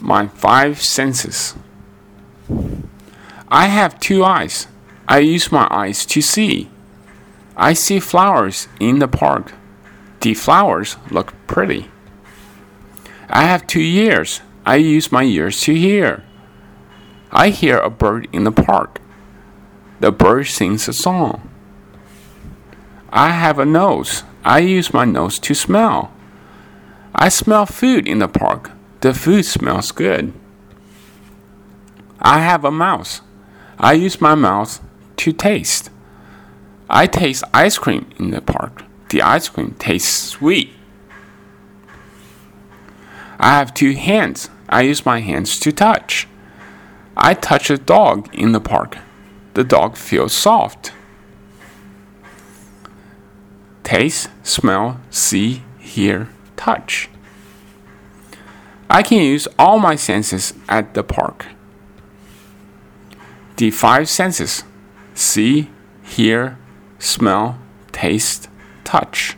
my five senses. I have two eyes. I use my eyes to see. I see flowers in the park. The flowers look pretty. I have two ears. I use my ears to hear. I hear a bird in the park. The bird sings a song. I have a nose. I use my nose to smell. I smell food in the park. The food smells good. I have a mouth. I use my mouth to taste. I taste ice cream in the park. The ice cream tastes sweet. I have two hands. I use my hands to touch. I touch a dog in the park. The dog feels soft. Taste, smell, see, hear, touch. I can use all my senses at the park. The five senses see, hear, smell, taste, touch.